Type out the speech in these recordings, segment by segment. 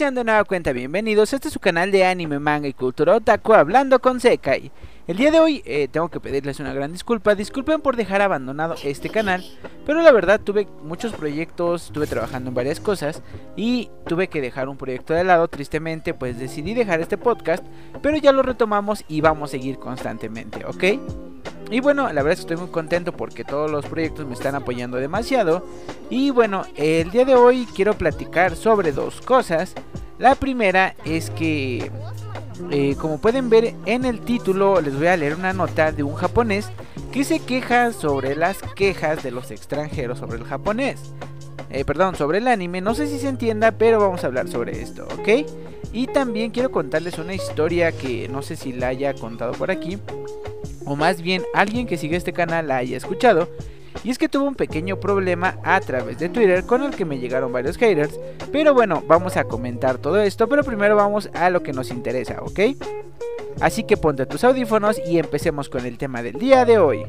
Sean de nueva cuenta bienvenidos este su canal de anime, manga y cultura otaku hablando con Sekai. El día de hoy eh, tengo que pedirles una gran disculpa, disculpen por dejar abandonado este canal, pero la verdad tuve muchos proyectos, estuve trabajando en varias cosas y tuve que dejar un proyecto de lado, tristemente pues decidí dejar este podcast, pero ya lo retomamos y vamos a seguir constantemente, ¿ok? Y bueno, la verdad es que estoy muy contento porque todos los proyectos me están apoyando demasiado. Y bueno, el día de hoy quiero platicar sobre dos cosas. La primera es que, eh, como pueden ver en el título, les voy a leer una nota de un japonés que se queja sobre las quejas de los extranjeros sobre el japonés. Eh, perdón, sobre el anime. No sé si se entienda, pero vamos a hablar sobre esto, ¿ok? Y también quiero contarles una historia que no sé si la haya contado por aquí o más bien alguien que sigue este canal la haya escuchado. Y es que tuve un pequeño problema a través de Twitter con el que me llegaron varios haters. Pero bueno, vamos a comentar todo esto, pero primero vamos a lo que nos interesa, ¿ok? Así que ponte tus audífonos y empecemos con el tema del día de hoy.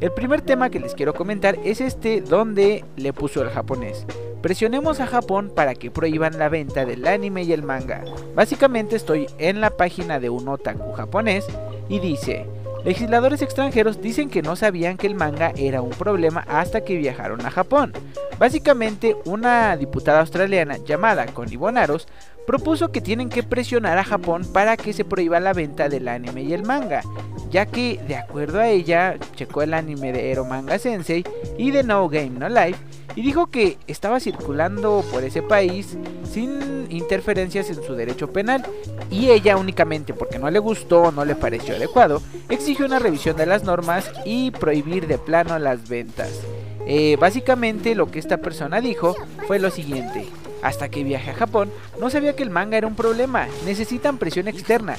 El primer tema que les quiero comentar es este donde le puso el japonés. Presionemos a Japón para que prohíban la venta del anime y el manga. Básicamente estoy en la página de un otaku japonés y dice, Legisladores extranjeros dicen que no sabían que el manga era un problema hasta que viajaron a Japón. Básicamente, una diputada australiana llamada Connie Bonaros propuso que tienen que presionar a Japón para que se prohíba la venta del anime y el manga, ya que, de acuerdo a ella, checó el anime de Ero Manga Sensei y de No Game No Life y dijo que estaba circulando por ese país sin interferencias en su derecho penal y ella únicamente porque no le gustó o no le pareció adecuado exigió una revisión de las normas y prohibir de plano las ventas. Eh, básicamente lo que esta persona dijo fue lo siguiente. Hasta que viaje a Japón, no sabía que el manga era un problema, necesitan presión externa.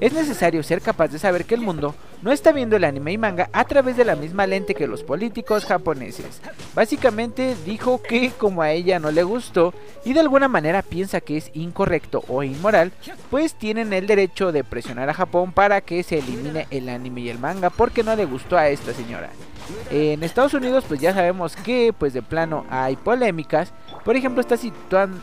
Es necesario ser capaz de saber que el mundo no está viendo el anime y manga a través de la misma lente que los políticos japoneses. Básicamente dijo que como a ella no le gustó y de alguna manera piensa que es incorrecto o inmoral, pues tienen el derecho de presionar a Japón para que se elimine el anime y el manga porque no le gustó a esta señora. En Estados Unidos pues ya sabemos que pues de plano hay polémicas. Por ejemplo está,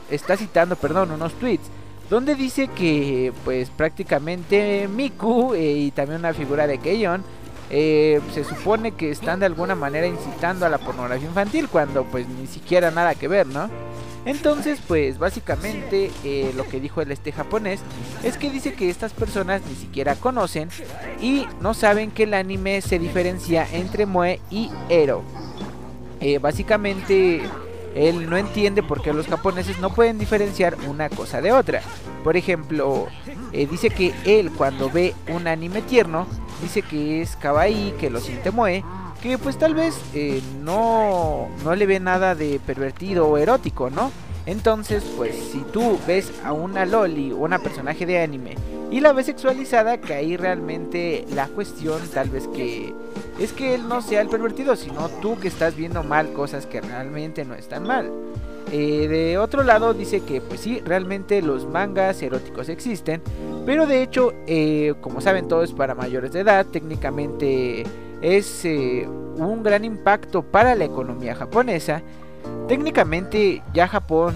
está citando perdón, unos tweets donde dice que pues prácticamente Miku eh, y también una figura de Keion eh, se supone que están de alguna manera incitando a la pornografía infantil cuando pues ni siquiera nada que ver, ¿no? Entonces pues básicamente eh, lo que dijo el este japonés es que dice que estas personas ni siquiera conocen y no saben que el anime se diferencia entre Moe y Ero. básicamente él no entiende por qué los japoneses no pueden diferenciar una cosa de otra. Por ejemplo, eh, dice que él cuando ve un anime tierno, dice que es kawaii, que lo siente moe, que pues tal vez eh, no, no le ve nada de pervertido o erótico, ¿no? Entonces, pues si tú ves a una loli, una personaje de anime, y la ves sexualizada, que ahí realmente la cuestión tal vez que es que él no sea el pervertido, sino tú que estás viendo mal cosas que realmente no están mal. Eh, de otro lado dice que pues sí, realmente los mangas eróticos existen, pero de hecho, eh, como saben todos para mayores de edad, técnicamente es eh, un gran impacto para la economía japonesa Técnicamente ya Japón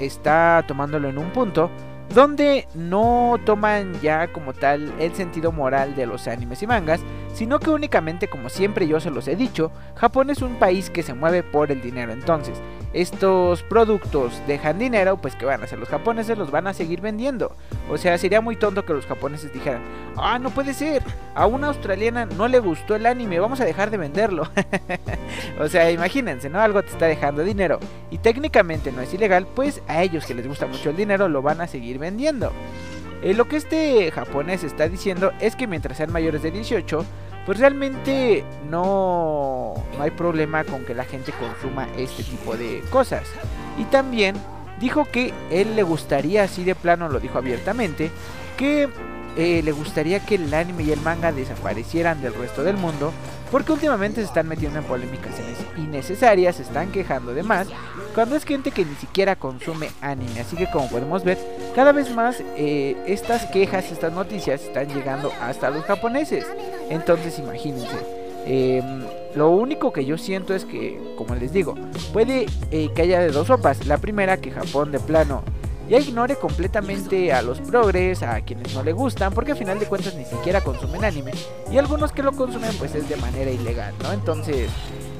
está tomándolo en un punto donde no toman ya como tal el sentido moral de los animes y mangas, sino que únicamente, como siempre yo se los he dicho, Japón es un país que se mueve por el dinero. Entonces, estos productos dejan dinero, pues que van a hacer los japoneses, los van a seguir vendiendo. O sea, sería muy tonto que los japoneses dijeran, ah, no puede ser, a una australiana no le gustó el anime, vamos a dejar de venderlo. o sea, imagínense, ¿no? Algo te está dejando dinero y técnicamente no es ilegal, pues a ellos que les gusta mucho el dinero lo van a seguir vendiendo. Eh, lo que este japonés está diciendo es que mientras sean mayores de 18, pues realmente no, no hay problema con que la gente consuma este tipo de cosas. Y también dijo que él le gustaría, así de plano lo dijo abiertamente, que eh, le gustaría que el anime y el manga desaparecieran del resto del mundo, porque últimamente se están metiendo en polémicas innecesarias, se están quejando de más, cuando es gente que ni siquiera consume anime. Así que como podemos ver, cada vez más eh, estas quejas, estas noticias están llegando hasta los japoneses. Entonces imagínense. Em, lo único que yo siento es que, como les digo, puede eh, que haya de dos sopas. La primera, que Japón de plano ya ignore completamente a los progres, a quienes no le gustan, porque al final de cuentas ni siquiera consumen anime, y algunos que lo consumen pues es de manera ilegal, ¿no? Entonces,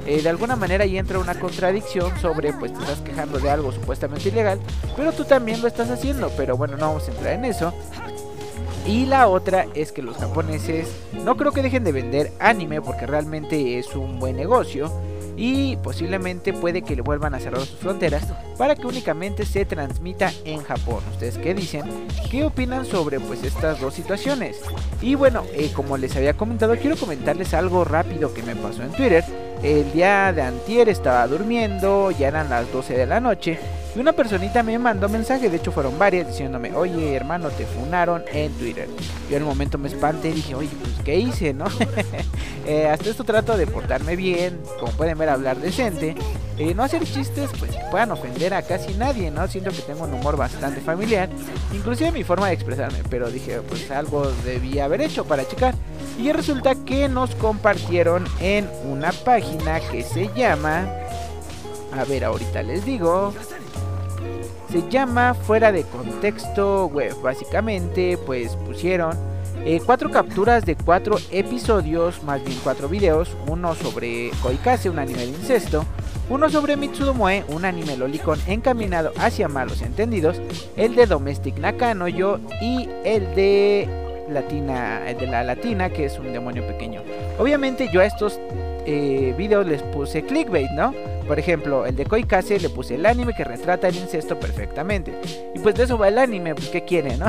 eh, de alguna manera ahí entra una contradicción sobre pues te estás quejando de algo supuestamente ilegal, pero tú también lo estás haciendo, pero bueno, no vamos a entrar en eso. Y la otra es que los japoneses no creo que dejen de vender anime porque realmente es un buen negocio y posiblemente puede que le vuelvan a cerrar sus fronteras para que únicamente se transmita en Japón. ¿Ustedes qué dicen? ¿Qué opinan sobre pues estas dos situaciones? Y bueno, eh, como les había comentado, quiero comentarles algo rápido que me pasó en Twitter. El día de antier estaba durmiendo, ya eran las 12 de la noche y una personita me mandó mensaje, de hecho fueron varias, diciéndome, oye hermano, te funaron en Twitter. Yo en el momento me espanté y dije, oye, pues ¿qué hice, no? Eh, hasta esto trato de portarme bien, como pueden ver, hablar decente. Eh, no hacer chistes pues que puedan ofender a casi nadie, ¿no? Siento que tengo un humor bastante familiar, inclusive mi forma de expresarme, pero dije, pues algo debía haber hecho para checar. Y resulta que nos compartieron en una página que se llama... A ver, ahorita les digo se llama Fuera de Contexto Web. Básicamente, pues pusieron eh, cuatro capturas de cuatro episodios, más bien cuatro videos. Uno sobre Koikase, un anime de incesto. Uno sobre Mitsudomoe, un anime lolicon encaminado hacia malos entendidos. El de Domestic Nakanoyo y el de Latina, el de la Latina, que es un demonio pequeño. Obviamente yo a estos eh, videos les puse clickbait, ¿no? Por ejemplo, el de Koikase le puse el anime que retrata el incesto perfectamente. Y pues de eso va el anime, pues ¿qué quiere, no?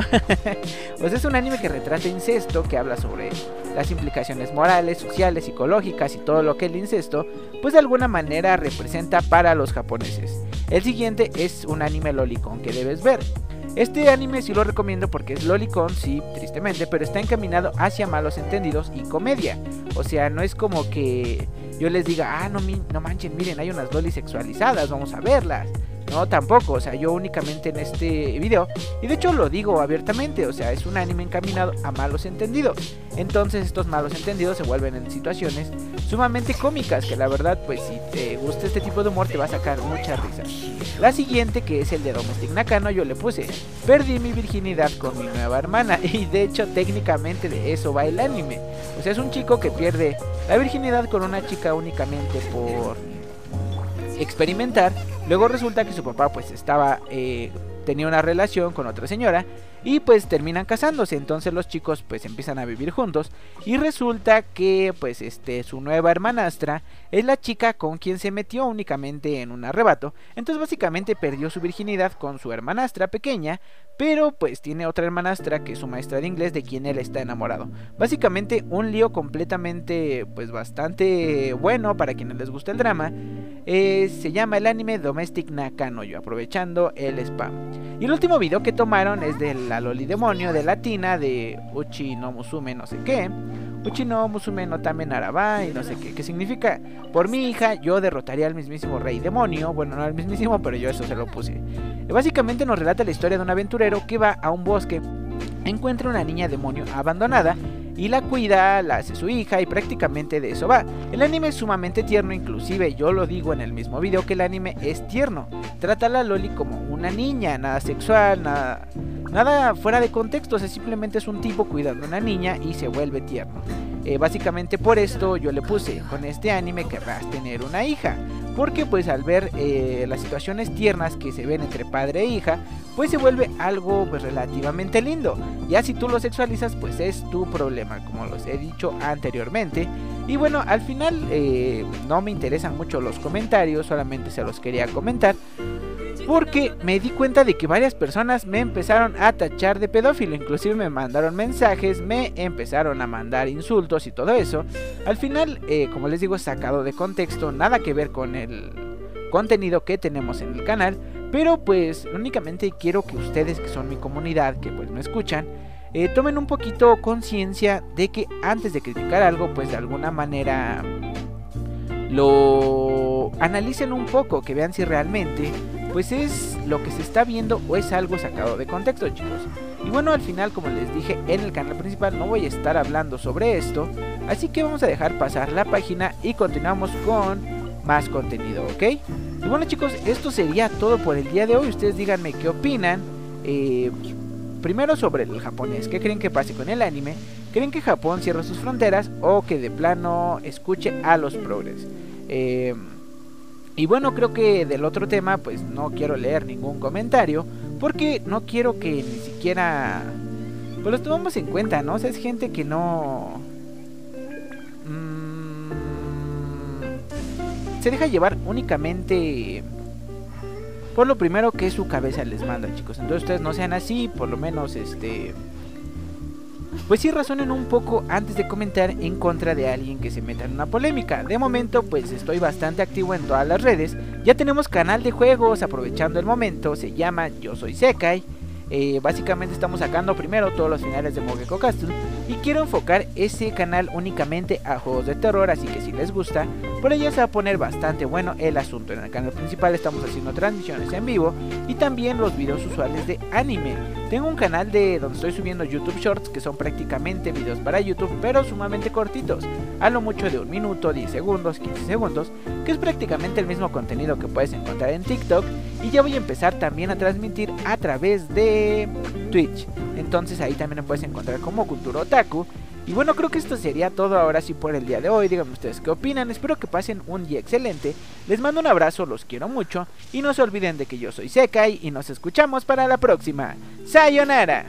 pues es un anime que retrata incesto, que habla sobre las implicaciones morales, sociales, psicológicas y todo lo que el incesto, pues de alguna manera representa para los japoneses. El siguiente es un anime lolicon que debes ver. Este anime sí lo recomiendo porque es lolicon, sí, tristemente, pero está encaminado hacia malos entendidos y comedia. O sea, no es como que yo les diga, ah, no, no manchen, miren, hay unas lolis sexualizadas, vamos a verlas. No, tampoco, o sea, yo únicamente en este video, y de hecho lo digo abiertamente, o sea, es un anime encaminado a malos entendidos. Entonces estos malos entendidos se vuelven en situaciones sumamente cómicas, que la verdad, pues si te gusta este tipo de humor te va a sacar mucha risa. La siguiente, que es el de Domestic Nakano, yo le puse, perdí mi virginidad con mi nueva hermana, y de hecho técnicamente de eso va el anime. O sea, es un chico que pierde la virginidad con una chica únicamente por experimentar. Luego resulta que su papá pues estaba eh, tenía una relación con otra señora y pues terminan casándose, entonces los chicos pues empiezan a vivir juntos y resulta que pues este su nueva hermanastra es la chica con quien se metió únicamente en un arrebato, entonces básicamente perdió su virginidad con su hermanastra pequeña, pero pues tiene otra hermanastra que es su maestra de inglés de quien él está enamorado. Básicamente un lío completamente pues bastante bueno para quienes les gusta el drama. Eh, se llama el anime Domestic Nakanoyo, aprovechando el spam. Y el último video que tomaron es de la Loli Demonio de Latina de Uchi no Musume no sé qué. Uchi no Musume no Tame Naraba y no sé qué. Que significa, por mi hija yo derrotaría al mismísimo rey demonio. Bueno, no al mismísimo, pero yo eso se lo puse. básicamente nos relata la historia de un aventurero que va a un bosque, encuentra una niña demonio abandonada y la cuida, la hace su hija y prácticamente de eso va. El anime es sumamente tierno, inclusive yo lo digo en el mismo video que el anime es tierno. Trata a la Loli como una niña, nada sexual, nada, nada fuera de contexto, simplemente es un tipo cuidando a una niña y se vuelve tierno. Eh, básicamente por esto yo le puse, con este anime querrás tener una hija porque pues al ver eh, las situaciones tiernas que se ven entre padre e hija, pues se vuelve algo pues, relativamente lindo. Ya si tú lo sexualizas, pues es tu problema, como los he dicho anteriormente. Y bueno, al final eh, no me interesan mucho los comentarios, solamente se los quería comentar. Porque me di cuenta de que varias personas me empezaron a tachar de pedófilo, inclusive me mandaron mensajes, me empezaron a mandar insultos y todo eso. Al final, eh, como les digo, sacado de contexto, nada que ver con el contenido que tenemos en el canal. Pero pues únicamente quiero que ustedes que son mi comunidad, que pues me escuchan, eh, tomen un poquito conciencia de que antes de criticar algo, pues de alguna manera lo analicen un poco, que vean si realmente pues es lo que se está viendo o es algo sacado de contexto, chicos. Y bueno, al final, como les dije en el canal principal, no voy a estar hablando sobre esto, así que vamos a dejar pasar la página y continuamos con más contenido, ¿ok? Y bueno chicos, esto sería todo por el día de hoy. Ustedes díganme qué opinan. Eh, primero sobre el japonés, ¿qué creen que pase con el anime? ¿Creen que Japón cierre sus fronteras o que de plano escuche a los progres? Eh, y bueno, creo que del otro tema pues no quiero leer ningún comentario porque no quiero que ni siquiera pues los tomemos en cuenta, ¿no? O sea, es gente que no... Mmm, se deja llevar únicamente por lo primero que su cabeza les manda, chicos. Entonces ustedes no sean así, por lo menos este pues sí razonen un poco antes de comentar en contra de alguien que se meta en una polémica. De momento, pues estoy bastante activo en todas las redes. Ya tenemos canal de juegos, aprovechando el momento, se llama Yo Soy Sekai. Eh, básicamente estamos sacando primero todos los finales de Mogeko Castle y quiero enfocar ese canal únicamente a juegos de terror, así que si les gusta, por ella se va a poner bastante bueno el asunto. En el canal principal estamos haciendo transmisiones en vivo y también los videos usuales de anime. Tengo un canal de donde estoy subiendo YouTube Shorts que son prácticamente videos para YouTube, pero sumamente cortitos, a lo mucho de un minuto, 10 segundos, 15 segundos, que es prácticamente el mismo contenido que puedes encontrar en TikTok y ya voy a empezar también a transmitir a través de Twitch. Entonces ahí también me puedes encontrar como Cultura Y bueno, creo que esto sería todo ahora sí por el día de hoy. Díganme ustedes qué opinan. Espero que pasen un día excelente. Les mando un abrazo, los quiero mucho. Y no se olviden de que yo soy Sekai y nos escuchamos para la próxima. ¡Sayonara!